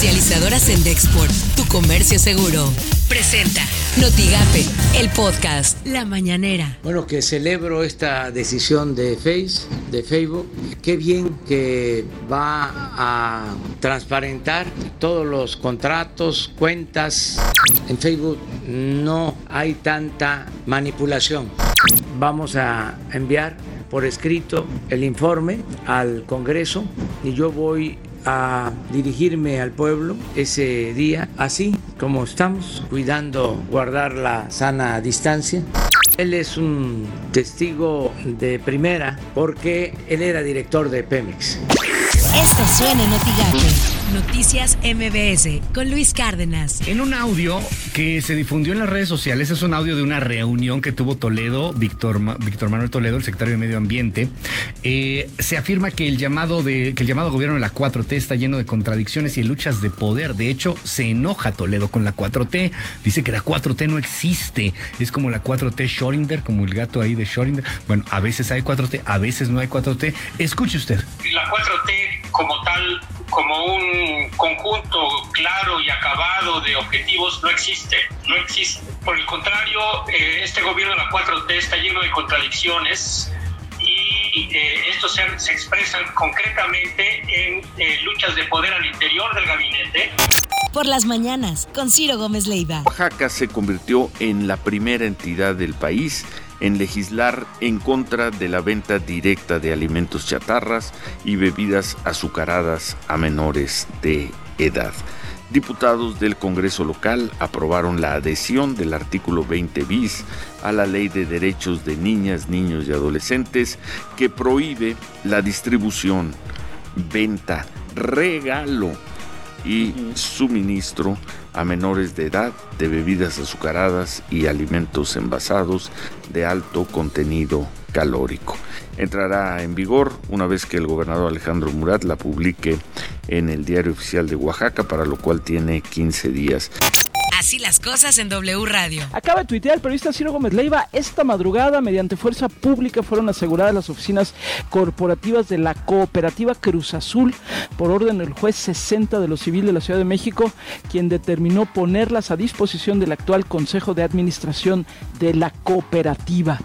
Comercializadoras en Dexport, tu comercio seguro. Presenta Notigape, el podcast La Mañanera. Bueno, que celebro esta decisión de Face, de Facebook. Qué bien que va a transparentar todos los contratos, cuentas. En Facebook no hay tanta manipulación. Vamos a enviar por escrito el informe al Congreso y yo voy a dirigirme al pueblo ese día, así como estamos, cuidando guardar la sana distancia. Él es un testigo de primera porque él era director de Pemex. Esto suena en Noticias MBS con Luis Cárdenas. En un audio que se difundió en las redes sociales, es un audio de una reunión que tuvo Toledo, Víctor, Víctor Manuel Toledo, el secretario de Medio Ambiente, eh, se afirma que el, llamado de, que el llamado gobierno de la 4T está lleno de contradicciones y luchas de poder. De hecho, se enoja Toledo con la 4T. Dice que la 4T no existe. Es como la 4T Schrödinger, como el gato ahí de Schrödinger. Bueno, a veces hay 4T, a veces no hay 4T. Escuche usted. La 4T como tal como un conjunto claro y acabado de objetivos no existe, no existe. Por el contrario, eh, este gobierno de la 4T está lleno de contradicciones y eh, estos se, se, expresan concretamente en eh, luchas de poder al interior del gabinete. Por las mañanas, con Ciro Gómez Leiva. Oaxaca se convirtió en la primera entidad del país en legislar en contra de la venta directa de alimentos chatarras y bebidas azucaradas a menores de edad. Diputados del Congreso local aprobaron la adhesión del artículo 20 bis a la Ley de Derechos de Niñas, Niños y Adolescentes que prohíbe la distribución, venta, regalo y suministro a menores de edad de bebidas azucaradas y alimentos envasados de alto contenido calórico. Entrará en vigor una vez que el gobernador Alejandro Murat la publique en el diario oficial de Oaxaca, para lo cual tiene 15 días. Así las cosas en W Radio. Acaba de tuitear el periodista Ciro Gómez Leiva. Esta madrugada, mediante fuerza pública, fueron aseguradas las oficinas corporativas de la cooperativa Cruz Azul por orden del juez 60 de lo civil de la Ciudad de México, quien determinó ponerlas a disposición del actual Consejo de Administración de la cooperativa.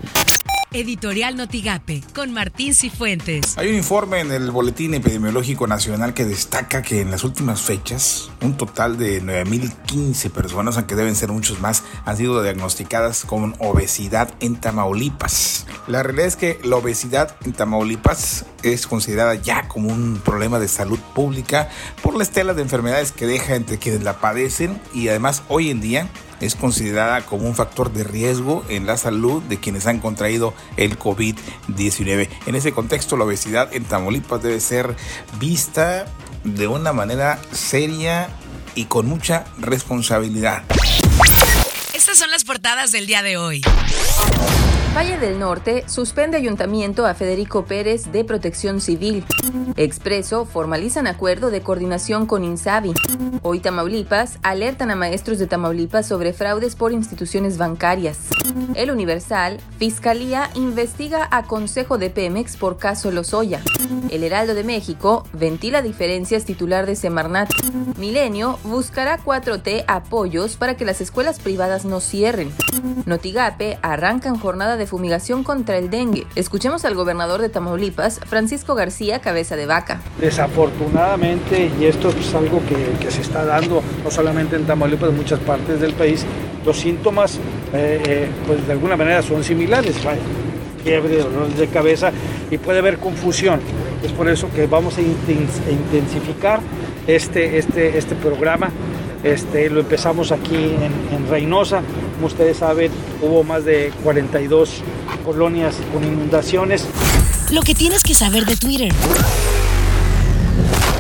Editorial Notigape, con Martín Cifuentes. Hay un informe en el Boletín Epidemiológico Nacional que destaca que en las últimas fechas, un total de 9.015 personas, aunque deben ser muchos más, han sido diagnosticadas con obesidad en Tamaulipas. La realidad es que la obesidad en Tamaulipas es considerada ya como un problema de salud pública por la estela de enfermedades que deja entre quienes la padecen y además hoy en día es considerada como un factor de riesgo en la salud de quienes han contraído el COVID-19. En ese contexto, la obesidad en Tamaulipas debe ser vista de una manera seria y con mucha responsabilidad. Estas son las portadas del día de hoy. Valle del Norte suspende ayuntamiento a Federico Pérez de Protección Civil. Expreso formalizan acuerdo de coordinación con Insabi. Hoy Tamaulipas alertan a maestros de Tamaulipas sobre fraudes por instituciones bancarias. El Universal, Fiscalía investiga a Consejo de Pemex por caso Lozoya. El Heraldo de México ventila diferencias titular de Semarnat. Milenio buscará 4T apoyos para que las escuelas privadas no cierren. Notigape arrancan jornada de fumigación contra el dengue. Escuchemos al gobernador de Tamaulipas, Francisco García Cabeza de Vaca. Desafortunadamente, y esto es algo que, que se está dando no solamente en Tamaulipas, en muchas partes del país, los síntomas eh, eh, pues de alguna manera son similares, fiebre, dolores de cabeza y puede haber confusión. Es por eso que vamos a intensificar este, este, este programa. Este, lo empezamos aquí en, en Reynosa. Como ustedes saben, hubo más de 42 colonias con inundaciones. Lo que tienes que saber de Twitter.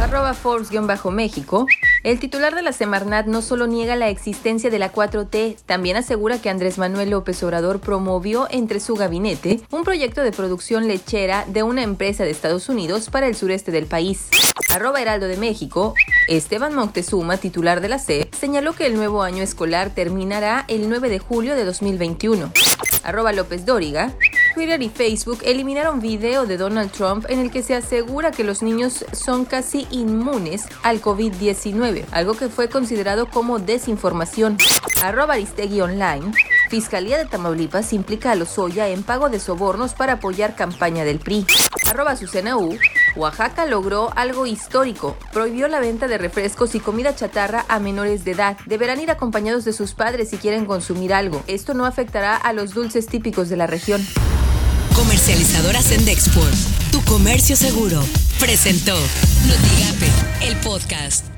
Arroba Forbes-México. El titular de la Semarnat no solo niega la existencia de la 4T, también asegura que Andrés Manuel López Obrador promovió entre su gabinete un proyecto de producción lechera de una empresa de Estados Unidos para el sureste del país. Arroba Heraldo de México. Esteban Moctezuma, titular de la C, señaló que el nuevo año escolar terminará el 9 de julio de 2021. Arroba López Dóriga. Twitter y Facebook eliminaron video de Donald Trump en el que se asegura que los niños son casi inmunes al COVID-19, algo que fue considerado como desinformación. Arroba Aristegui Online. Fiscalía de Tamaulipas implica a Lozoya en pago de sobornos para apoyar campaña del PRI. Arroba CNU. Oaxaca logró algo histórico. Prohibió la venta de refrescos y comida chatarra a menores de edad. Deberán ir acompañados de sus padres si quieren consumir algo. Esto no afectará a los dulces típicos de la región. Comercializadora Sendexport, tu comercio seguro, presentó Notigape, el podcast.